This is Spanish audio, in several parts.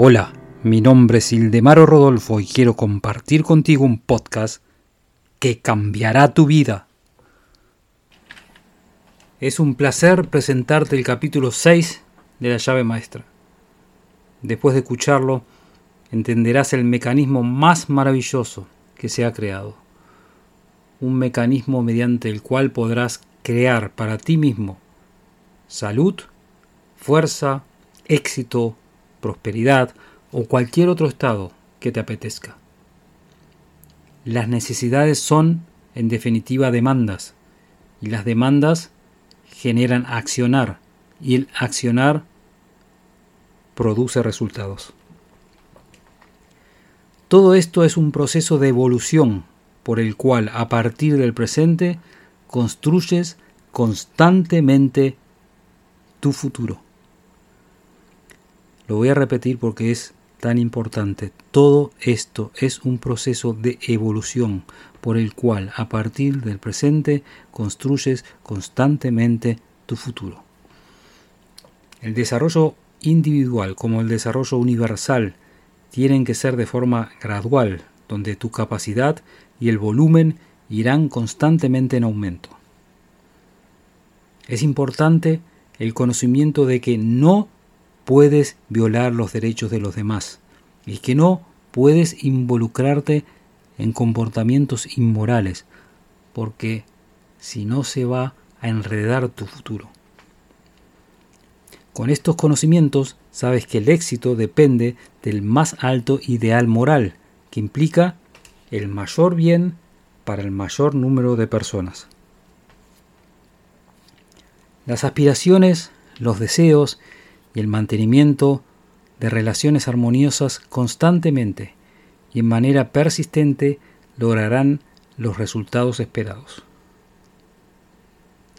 Hola, mi nombre es Ildemaro Rodolfo y quiero compartir contigo un podcast que cambiará tu vida. Es un placer presentarte el capítulo 6 de la llave maestra. Después de escucharlo, entenderás el mecanismo más maravilloso que se ha creado. Un mecanismo mediante el cual podrás crear para ti mismo salud, fuerza, éxito, prosperidad o cualquier otro estado que te apetezca. Las necesidades son, en definitiva, demandas, y las demandas generan accionar, y el accionar produce resultados. Todo esto es un proceso de evolución por el cual a partir del presente construyes constantemente tu futuro. Lo voy a repetir porque es tan importante. Todo esto es un proceso de evolución por el cual a partir del presente construyes constantemente tu futuro. El desarrollo individual como el desarrollo universal tienen que ser de forma gradual, donde tu capacidad y el volumen irán constantemente en aumento. Es importante el conocimiento de que no puedes violar los derechos de los demás y que no puedes involucrarte en comportamientos inmorales, porque si no se va a enredar tu futuro. Con estos conocimientos sabes que el éxito depende del más alto ideal moral, que implica el mayor bien para el mayor número de personas. Las aspiraciones, los deseos y el mantenimiento de relaciones armoniosas constantemente y en manera persistente lograrán los resultados esperados.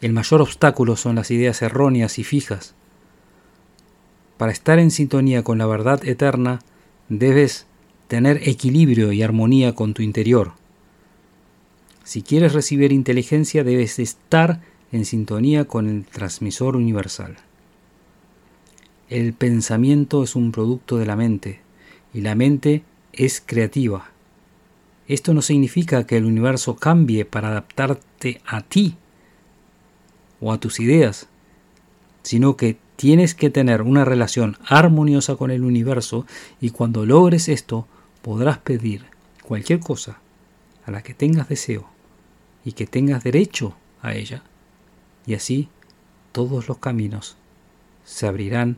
El mayor obstáculo son las ideas erróneas y fijas. Para estar en sintonía con la verdad eterna, debes tener equilibrio y armonía con tu interior. Si quieres recibir inteligencia, debes estar en sintonía con el transmisor universal. El pensamiento es un producto de la mente y la mente es creativa. Esto no significa que el universo cambie para adaptarte a ti o a tus ideas, sino que tienes que tener una relación armoniosa con el universo y cuando logres esto podrás pedir cualquier cosa a la que tengas deseo y que tengas derecho a ella y así todos los caminos se abrirán